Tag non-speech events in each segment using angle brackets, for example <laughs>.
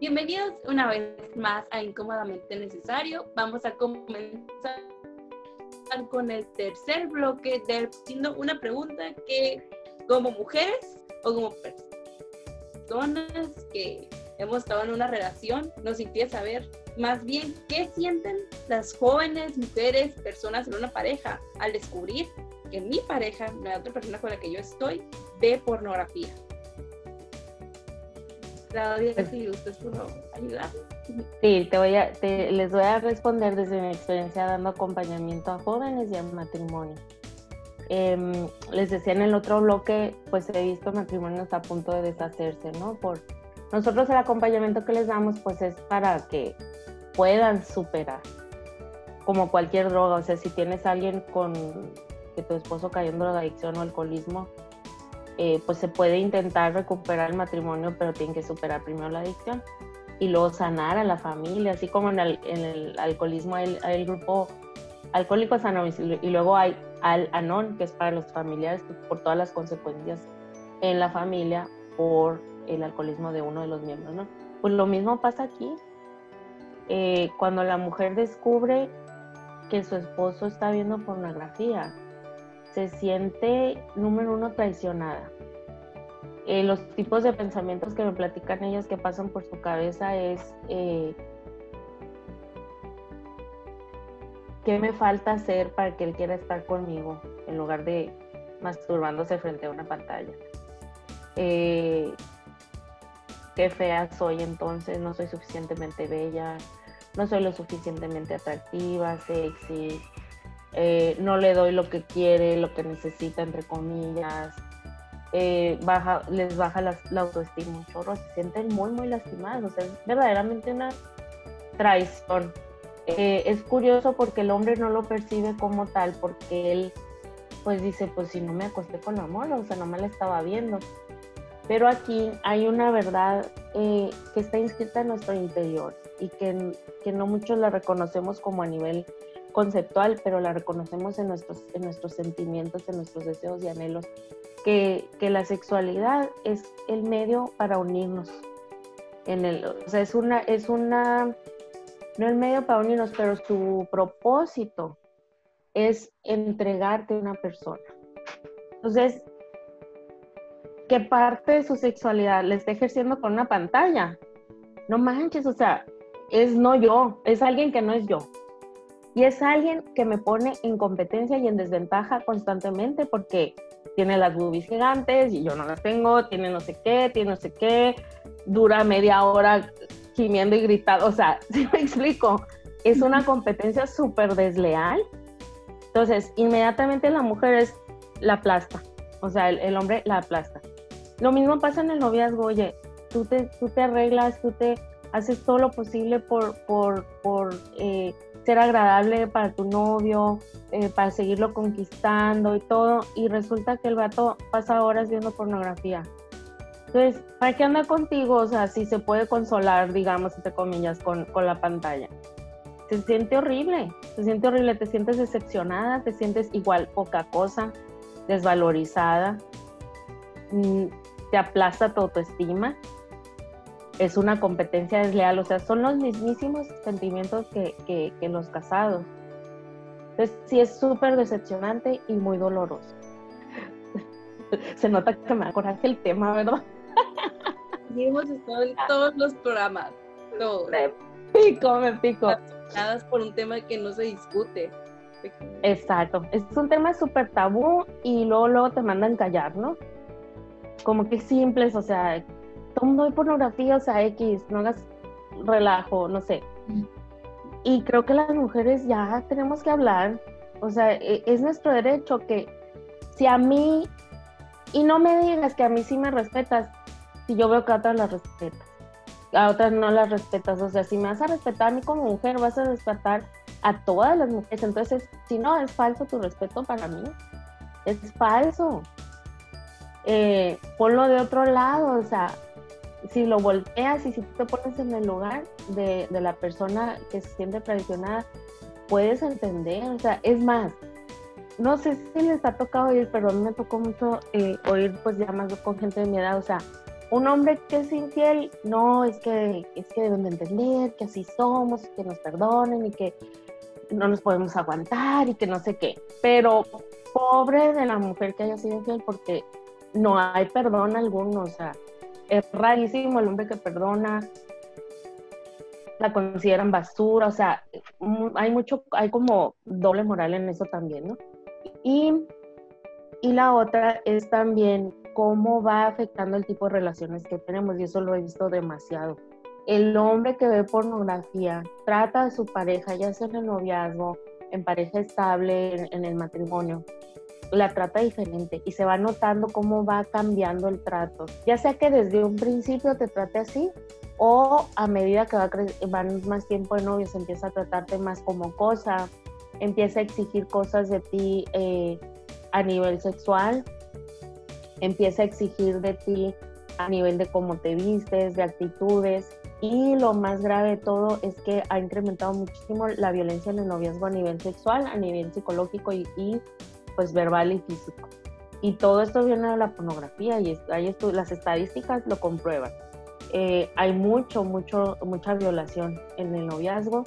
Bienvenidos una vez más a Incómodamente Necesario. Vamos a comenzar con el tercer bloque de siendo una pregunta que como mujeres o como personas que hemos estado en una relación nos interesa saber más bien qué sienten las jóvenes mujeres, personas en una pareja al descubrir que mi pareja, la otra persona con la que yo estoy, ve pornografía. Claudia, si usted pudo ayudar. Sí, te voy a, les voy a responder desde mi experiencia dando acompañamiento a jóvenes y a matrimonio. Em, les decía en el otro bloque, pues he visto matrimonios a punto de deshacerse, ¿no? Por nosotros el acompañamiento que les damos, pues es para que puedan superar, como cualquier droga. O sea, si tienes a alguien con que tu esposo cayó en drogadicción o alcoholismo, eh, pues se puede intentar recuperar el matrimonio, pero tienen que superar primero la adicción y luego sanar a la familia, así como en el, alcoholismo hay, el grupo Alcohólicos Anónimos y luego hay Al Anon, que es para los familiares por todas las consecuencias en la familia por el alcoholismo de uno de los miembros, ¿no? Pues lo mismo pasa aquí. Eh, cuando la mujer descubre que su esposo está viendo pornografía, se siente, número uno, traicionada. Eh, los tipos de pensamientos que me platican ellas que pasan por su cabeza es eh, qué me falta hacer para que él quiera estar conmigo en lugar de masturbándose frente a una pantalla. Eh, qué fea soy entonces, no soy suficientemente bella, no soy lo suficientemente atractiva, sexy, eh, no le doy lo que quiere, lo que necesita, entre comillas, eh, baja, les baja la, autoestima un chorro, se sienten muy, muy lastimados, o sea, es verdaderamente una traición. Eh, es curioso porque el hombre no lo percibe como tal, porque él pues dice, pues si no me acosté con amor, o sea, no me la estaba viendo. Pero aquí hay una verdad que está inscrita en nuestro interior y que, que no muchos la reconocemos como a nivel conceptual, pero la reconocemos en nuestros, en nuestros sentimientos, en nuestros deseos y anhelos, que, que la sexualidad es el medio para unirnos. En el, o sea, es una, es una, no el medio para unirnos, pero su propósito es entregarte a una persona. Entonces, ¿qué parte de su sexualidad le está ejerciendo con una pantalla? No manches, o sea, es no yo, es alguien que no es yo. Y es alguien que me pone en competencia y en desventaja constantemente porque tiene las boobies gigantes y yo no las tengo, tiene no sé qué, tiene no sé qué, dura media hora gimiendo y gritando. O sea, <laughs> si me explico, es una competencia súper desleal. Entonces, inmediatamente la mujer es la aplasta, o sea, el, hombre la aplasta. Lo mismo pasa en el noviazgo, oye, tú te, tú te arreglas, tú te haces todo lo posible por, por, por eh, ser agradable para tu novio, eh, para seguirlo conquistando y todo, y resulta que el vato pasa horas viendo pornografía. Entonces, ¿para qué anda contigo? O sea, si se puede consolar, digamos, entre comillas, con, con la pantalla. Se siente horrible, se siente horrible, te sientes decepcionada, te sientes igual poca cosa, desvalorizada, mm, te aplasta tu autoestima es una competencia desleal, o sea, son los mismísimos sentimientos que, que, los casados. Entonces, sí es súper decepcionante y muy doloroso. <laughs> Se nota que me coraje el tema, ¿verdad? <laughs> Sí, hemos estado en todos los programas. Todos. Me pico, me pico. por un tema que no se discute. Exacto. Es un tema súper tabú y luego, luego te mandan callar, ¿no? Como que simples, o sea, no hay pornografía, o sea, X, no hagas relajo, no sé. Y creo que las mujeres ya tenemos que hablar, o sea, e, es nuestro derecho que si a mí, y no me digas que a mí sí me respetas, si yo veo que a otras las respetas, a otras no las respetas, o sea, si me vas a respetar a mí como mujer, vas a respetar a todas las mujeres, entonces, si no, es falso tu respeto para mí, es falso. Eh, ponlo de otro lado, o sea, si lo volteas y si te pones en el lugar de, la persona que se siente traicionada, puedes entender, o sea, es más, no sé si les ha tocado oír, pero a mí me tocó mucho eh, oír pues ya más con gente de mi edad, o sea, un hombre que es infiel, no, es que, es que deben de entender que así somos, que nos perdonen y que no nos podemos aguantar y que no sé qué. Pero pobre de la mujer que haya sido infiel porque no hay perdón alguno, o sea, es rarísimo el hombre que perdona, la consideran basura, o sea, hay mucho, hay como doble moral en eso también, ¿no? Y, y la otra es también cómo va afectando el tipo de relaciones que tenemos, y eso lo he visto demasiado. El hombre que ve pornografía trata a su pareja, ya sea en el noviazgo, en pareja estable, en, el matrimonio, la trata diferente y se va notando cómo va cambiando el trato. Ya sea que desde un principio te trate así o a medida que va van más tiempo de novios empieza a tratarte más como cosa, empieza a exigir cosas de ti eh, a nivel sexual empieza a exigir de ti a nivel de cómo te vistes, de actitudes. Y lo más grave de todo es que ha incrementado muchísimo la violencia en el noviazgo a nivel sexual, a nivel psicológico y, pues verbal y físico. Y todo esto viene de la pornografía y hay las estadísticas lo comprueban. Eh, hay mucho, mucho, mucha violación en el noviazgo,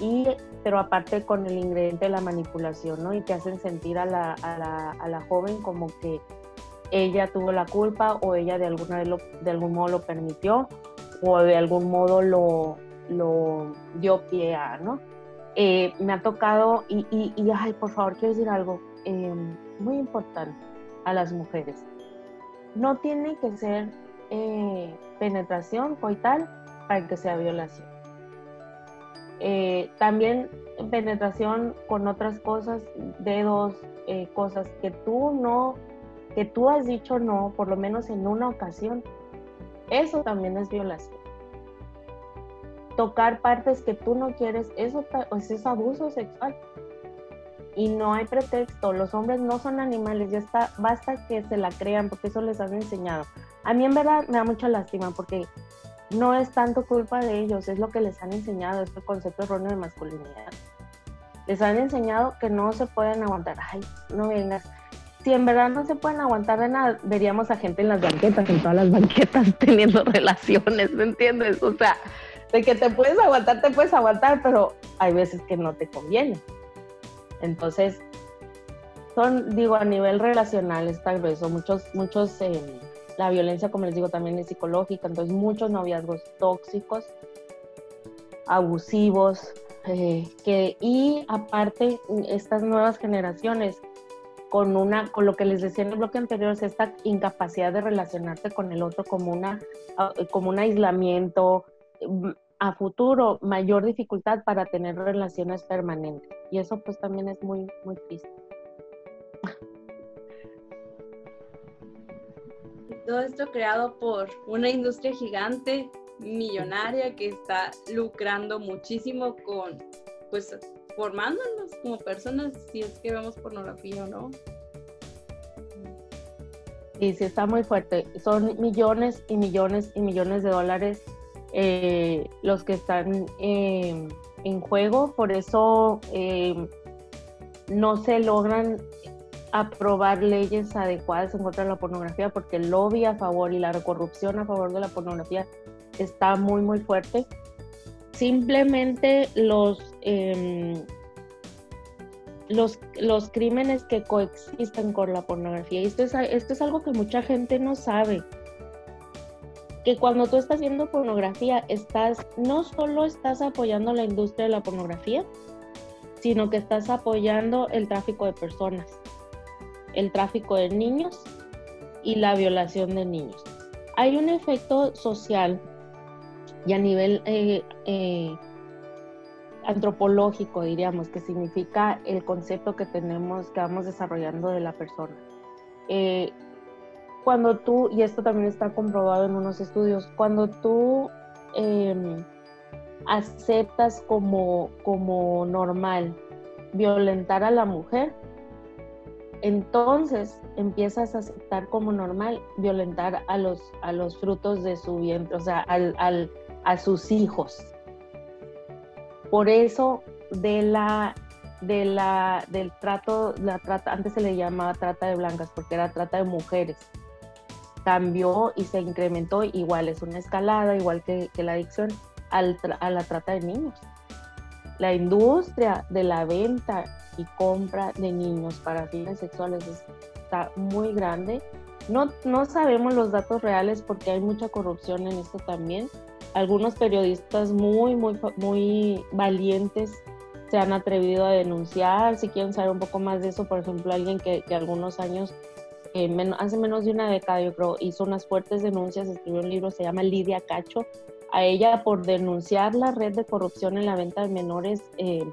y, pero aparte con el ingrediente de la manipulación, ¿no? Y te hacen sentir a la, a la, a la joven como que ella tuvo la culpa o ella de, alguna lo, de algún modo lo permitió o de algún modo lo, lo dio pie a, ¿no? Eh, me ha tocado, y, y, ay, por favor, quiero decir algo em, muy importante a las mujeres. No tiene que ser eh, penetración coital para que sea violación. Eh, también penetración con otras cosas, dedos, cosas que tú no que tú has dicho no, por lo menos en una ocasión, eso también es violación. Tocar partes que tú no quieres, eso pues, es abuso sexual. Y no hay pretexto, los hombres no son animales, ya está, basta que se la crean porque eso les han enseñado. A mí en verdad me da mucha lástima porque no es tanto culpa de ellos, es lo que les han enseñado, este concepto erróneo de masculinidad. Les han enseñado que no se pueden aguantar, ay, no vengas, si en verdad no se pueden aguantar veríamos a gente en las banquetas, en todas las banquetas <laughs> teniendo relaciones, ¿me entiendes? O sea, de que te puedes aguantar, te puedes aguantar, pero hay veces que no te conviene. Entonces, son, digo, a nivel relacional está grueso, muchos, muchos, eh, la violencia, como les digo, también es psicológica, entonces muchos noviazgos tóxicos, abusivos, eh, que, y aparte, estas nuevas generaciones con una, con lo que les decía en el bloque anterior, es esta incapacidad de relacionarse con el otro como una, como un aislamiento, mm, a futuro mayor dificultad para tener relaciones permanentes. Y eso pues también es muy, muy triste. Todo esto creado por una industria gigante, millonaria, que está lucrando muchísimo con pues formándonos como personas si es que vemos pornografía o no. Y sí, está muy fuerte. Son millones y millones y millones de dólares eh, los que están em, en juego, por eso em, no se logran aprobar leyes adecuadas en contra de la pornografía, porque el lobby a favor y la corrupción a favor de la pornografía está muy, muy fuerte simplemente los, em, los, los, crímenes que coexisten con la pornografía. Y esto es, esto es algo que mucha gente no sabe. Que cuando tú estás haciendo pornografía, estás, no solo estás apoyando la industria de la pornografía, sino que estás apoyando el tráfico de personas, el tráfico de niños y la violación de niños. Hay un efecto social y a nivel eh, eh, antropológico, diríamos, que significa el concepto que tenemos, que vamos desarrollando de la persona. Eh, cuando tú, y esto también está comprobado en unos estudios, cuando tú em, aceptas como, como normal violentar a la mujer, entonces empiezas a aceptar como normal violentar a los, a los frutos de su vientre, o sea, al, al, a sus hijos. Por eso de la, de la, del trato, la trata, antes se le llamaba trata de blancas porque era trata de mujeres. cambió y se incrementó, igual es una escalada, igual que, la adicción, al a la trata de niños. La industria de la venta y compra de niños para fines sexuales está muy grande. No, no sabemos los datos reales porque hay mucha corrupción en esto también. Algunos periodistas muy, muy, muy valientes se han atrevido a denunciar. Si quieren saber un poco más de eso, por ejemplo, alguien que, que algunos años, eh, hace menos de una década, yo creo, hizo unas fuertes denuncias, escribió un libro, se llama Lidia Cacho, a ella por denunciar la red de corrupción en la venta de menores. Eh,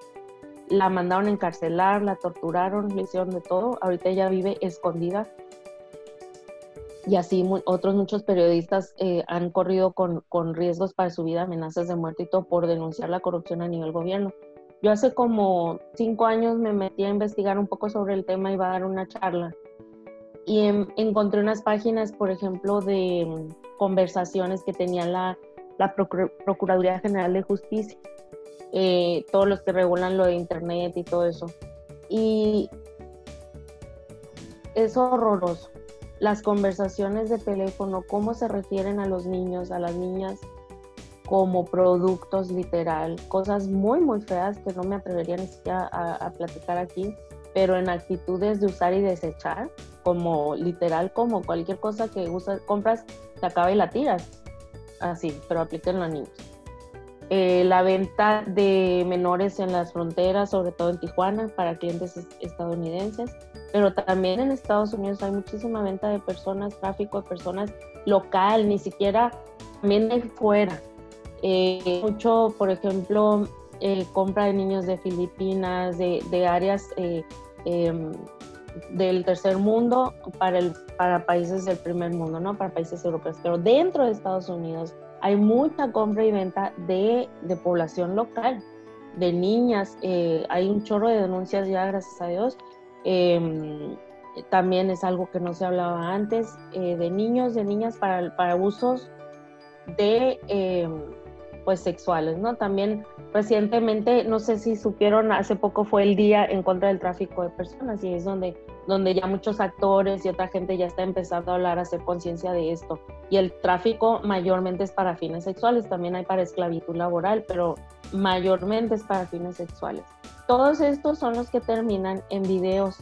la mandaron a encarcelar, la torturaron, le hicieron de todo. Ahorita ella vive escondida. Y así otros muchos periodistas eh, han corrido con, con, riesgos para su vida, amenazas de muerte y todo por denunciar la corrupción a nivel gobierno. Yo hace como cinco años me metí a investigar un poco sobre el tema iba a dar una charla. Y encontré unas páginas, por ejemplo, de mm, conversaciones que tenía la, la Procuraduría General de Justicia, eh, todos los que regulan lo de Internet y todo eso. Y es horroroso. Las conversaciones de teléfono, cómo se refieren a los niños, a las niñas, como productos literal, cosas muy, muy feas que no me atrevería ni siquiera a, platicar aquí, pero en actitudes de usar y desechar, como literal, como cualquier cosa que usas, compras, te acaba y la tiras. Así, pero aplíquenlo a niños. Eh, la venta de menores en las fronteras, sobre todo en Tijuana, para clientes estadounidenses, pero también en Estados Unidos hay muchísima venta de personas, tráfico de personas local, ni siquiera también de fuera. Eh, mucho, por ejemplo, eh, compra de niños de Filipinas, de, áreas eh, em, del tercer mundo para, el, para países del primer mundo, ¿no? Para países europeos. Pero dentro de Estados Unidos hay mucha compra y venta de, de población local, de niñas. hay un chorro de denuncias ya, gracias a Dios. Em, también es algo que no se hablaba antes, de niños, de niñas para, para usos de em, pues sexuales, ¿no? También recientemente, no sé si supieron, hace poco fue el día en contra del tráfico de personas y es donde, donde ya muchos actores y otra gente ya está empezando a hablar, a hacer conciencia de esto. Y el tráfico mayormente es para fines sexuales, también hay para esclavitud laboral, pero mayormente es para fines sexuales. Todos estos son los que terminan en videos.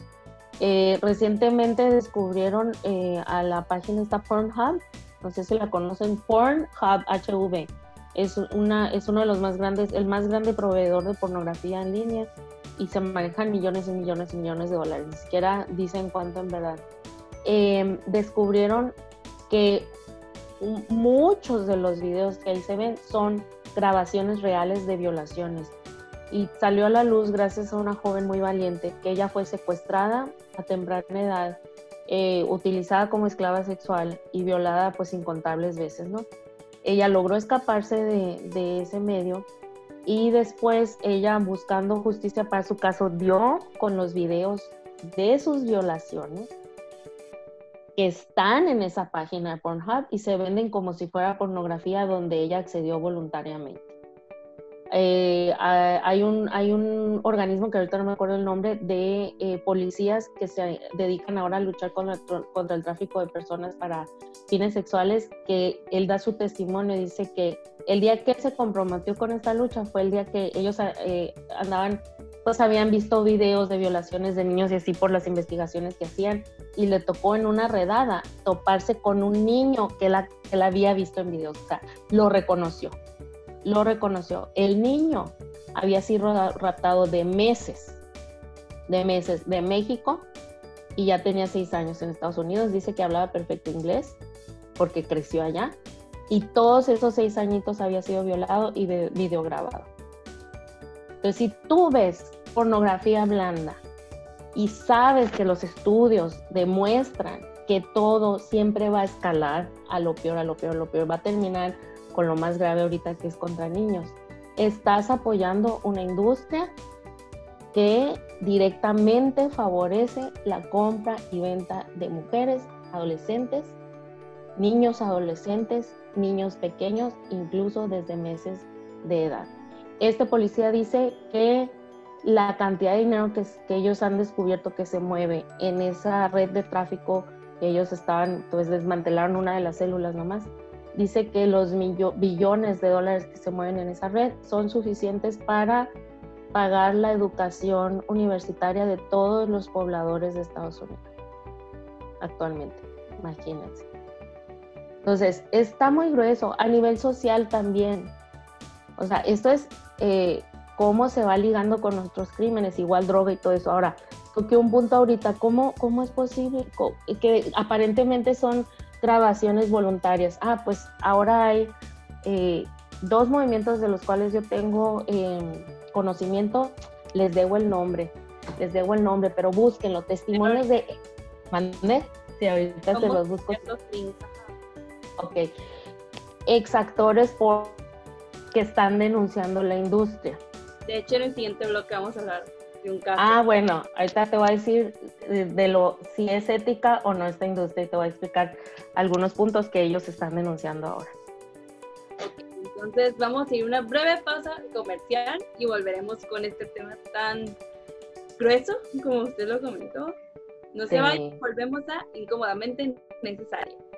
Eh, recientemente descubrieron eh, a la página esta Pornhub, no sé si la conocen, Pornhub HV es, una, es uno de los más grandes, el más grande proveedor de pornografía en línea y se manejan millones y millones y millones de dólares, ni siquiera dicen cuánto en verdad. Em, descubrieron que muchos de los videos que ahí se ven son grabaciones reales de violaciones y salió a la luz gracias a una joven muy valiente que ella fue secuestrada a temprana edad, eh, utilizada como esclava sexual y violada pues incontables veces, ¿no? ella logró escaparse de, ese medio y después ella buscando justicia para su caso dio con los videos de sus violaciones que están en esa página de Pornhub y se venden como si fuera pornografía donde ella accedió voluntariamente. Eh, hay, un, hay un organismo que ahorita no me acuerdo el nombre de eh, policías que se dedican ahora a luchar contra, contra el tráfico de personas para fines sexuales, que él da su testimonio y dice que el día que se comprometió con esta lucha fue el día que ellos eh, andaban, pues habían visto videos de violaciones de niños y así por las investigaciones que hacían y le tocó en una redada toparse con un niño que la, que la había visto en videos, o sea, lo reconoció lo reconoció. El niño había sido raptado de meses, de meses de México y ya tenía seis años en Estados Unidos. Dice que hablaba perfecto inglés porque creció allá y todos esos seis añitos había sido violado y videograbado. Entonces, si tú ves pornografía blanda y sabes que los estudios demuestran que todo siempre va a escalar a lo peor, a lo peor, a lo peor, va a terminar con lo más grave ahorita que es contra niños. Estás apoyando una industria que directamente favorece la compra y venta de mujeres, adolescentes, niños adolescentes, niños pequeños, incluso desde meses de edad. Este policía dice que la cantidad de dinero que, que ellos han descubierto que se mueve en esa red de tráfico ellos estaban, pues desmantelaron una de las células nomás. Dice que los billones de dólares que se mueven en esa red son suficientes para pagar la educación universitaria de todos los pobladores de Estados Unidos actualmente, imagínense. Entonces, está muy grueso, a nivel social también. O sea, esto es eh, cómo se va ligando con nuestros crímenes, igual droga y todo eso. Ahora, toqué un punto ahorita, ¿cómo, cómo es posible que aparentemente son grabaciones voluntarias? Ah, pues ahora hay eh, dos movimientos de los cuales yo tengo em, conocimiento, les debo el nombre, les debo el nombre, pero búsquenlo, testimonios de... ¿Mande? Sí, ahorita se los busco. Ok. Exactores por que están denunciando la industria. De hecho, en el siguiente bloque vamos a hablar de un caso. Ah, bueno, ahorita te voy a decir de, lo si es ética o no esta industria y te voy a explicar algunos puntos que ellos están denunciando ahora. Ok, entonces vamos a ir a una breve pausa comercial y volveremos con este tema tan grueso como usted lo comentó. No se vayan, volvemos a incómodamente necesario.